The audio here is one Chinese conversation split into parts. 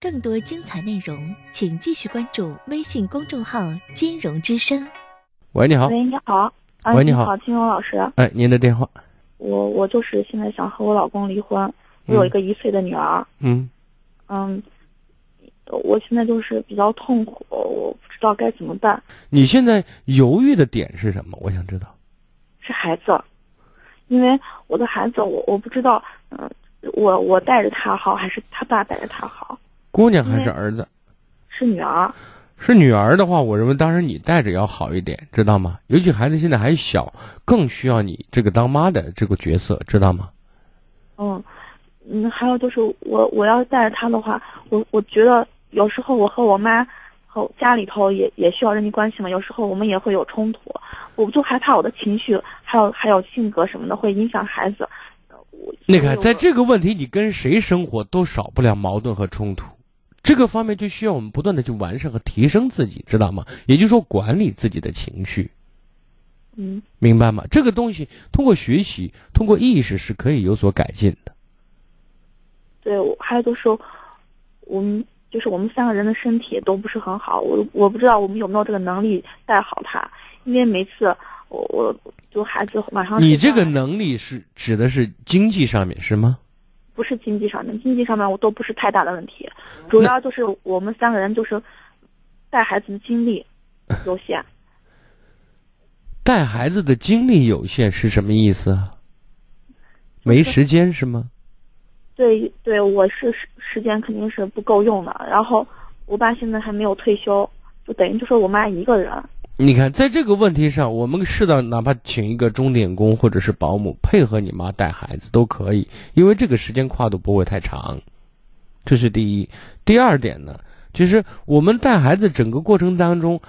更多精彩内容，请继续关注微信公众号“金融之声”。喂，你好。喂，你好。啊、喂，你好，金融老师。哎，您的电话。我我就是现在想和我老公离婚，我有一个一岁的女儿。嗯。嗯。我现在就是比较痛苦，我不知道该怎么办。你现在犹豫的点是什么？我想知道。是孩子，因为我的孩子，我我不知道，嗯，我我带着他好，还是他爸带着他好？姑娘还是儿子？是女儿。是女儿的话，我认为当然你带着要好一点，知道吗？尤其孩子现在还小，更需要你这个当妈的这个角色，知道吗？嗯，嗯，还有就是我我要带着他的话，我我觉得有时候我和我妈和家里头也也需要人际关系嘛，有时候我们也会有冲突，我就害怕我的情绪还有还有性格什么的会影响孩子。你看，在这个问题，你跟谁生活都少不了矛盾和冲突。这个方面就需要我们不断的去完善和提升自己，知道吗？也就是说，管理自己的情绪。嗯，明白吗？这个东西通过学习，通过意识是可以有所改进的。对，还有就是我们就是我们三个人的身体都不是很好，我我不知道我们有没有这个能力带好他，因为每次我我就孩子晚上你这个能力是指的是经济上面是吗？不是经济上面，经济上面我都不是太大的问题，主要就是我们三个人就是带孩子的精力有限。带孩子的精力有限是什么意思啊？没时间是吗？对对，我是时时间肯定是不够用的。然后我爸现在还没有退休，就等于就是我妈一个人。你看，在这个问题上，我们适当哪怕请一个钟点工或者是保姆配合你妈带孩子都可以，因为这个时间跨度不会太长，这是第一。第二点呢，其实我们带孩子整个过程当中，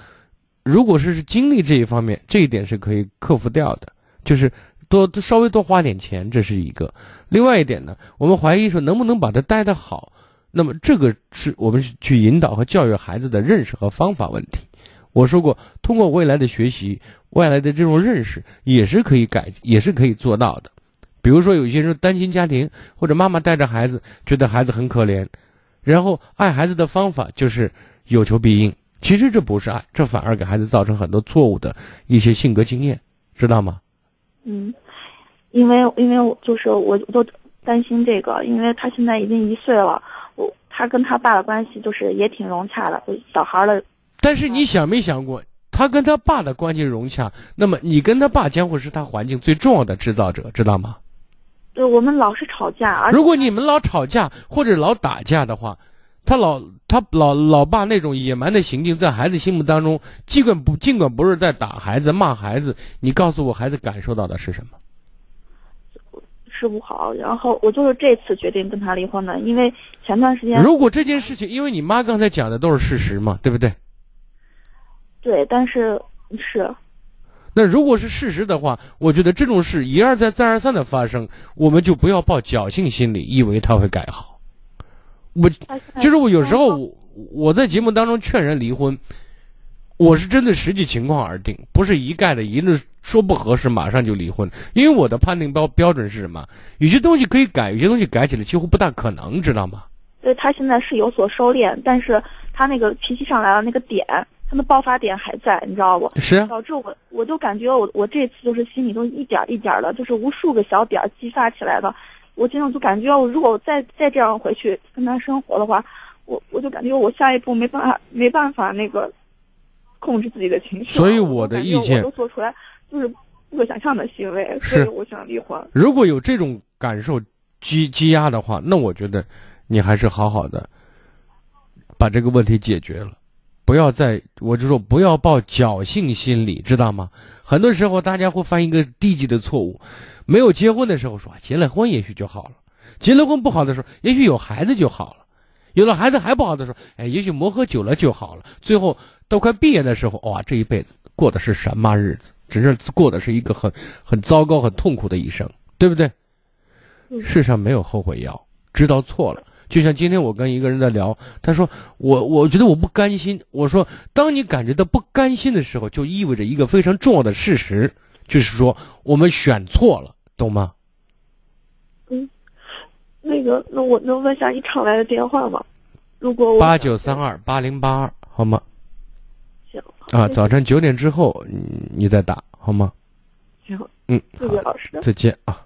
如果是是精力这一方面，这一点是可以克服掉的，就是多稍微多花点钱，这是一个。另外一点呢，我们怀疑说能不能把他带得好，那么这个是我们去引导和教育孩子的认识和方法问题。我说过，通过未来的学习，未来的这种认识也是可以改，也是可以做到的。比如说，有些人单亲家庭，或者妈妈带着孩子，觉得孩子很可怜，然后爱孩子的方法就是有求必应。其实这不是爱，这反而给孩子造成很多错误的一些性格经验，知道吗？嗯，因为因为我就是我都担心这个，因为他现在已经一岁了，我他跟他爸的关系就是也挺融洽的，小孩的。但是你想没想过，他跟他爸的关系融洽，那么你跟他爸将会是他环境最重要的制造者，知道吗？对，我们老是吵架。如果你们老吵架或者老打架的话，他老他老老爸那种野蛮的行径，在孩子心目当中，尽管不尽管不是在打孩子、骂孩子，你告诉我，孩子感受到的是什么？是不好。然后我就是这次决定跟他离婚的，因为前段时间如果这件事情，因为你妈刚才讲的都是事实嘛，对不对？对，但是是，那如果是事实的话，我觉得这种事一而再再而三的发生，我们就不要抱侥幸心理，以为他会改好。我就是我有时候我我在节目当中劝人离婚，我是针对实际情况而定，不是一概的，一律说不合适马上就离婚。因为我的判定标标准是什么？有些东西可以改，有些东西改起来几乎不大可能，知道吗？对他现在是有所收敛，但是他那个脾气上来了那个点。他的爆发点还在，你知道不？是导致我，我就感觉我，我这次就是心里都一点一点的，就是无数个小点激发起来的。我真的就感觉，我如果再再这样回去跟他生活的话，我我就感觉我下一步没办法，没办法那个控制自己的情绪。所以我的意见，我都做出来就是不可想象的行为，所以我想离婚。如果有这种感受积积压的话，那我觉得你还是好好的把这个问题解决了。不要再，我就说不要抱侥幸心理，知道吗？很多时候大家会犯一个低级的错误，没有结婚的时候说结了婚也许就好了，结了婚不好的时候，也许有孩子就好了，有了孩子还不好的时候，哎，也许磨合久了就好了。最后都快毕业的时候，哇，这一辈子过的是什么日子？只是过的是一个很很糟糕、很痛苦的一生，对不对？世上没有后悔药，知道错了。就像今天我跟一个人在聊他说我我觉得我不甘心。我说当你感觉到不甘心的时候就意味着一个非常重要的事实就是说我们选错了懂吗？嗯那个那我能问下你常来的电话吗？如果八九三二八零八二好吗？行啊早晨九点之后你再打好吗？行嗯谢谢老师。再见啊。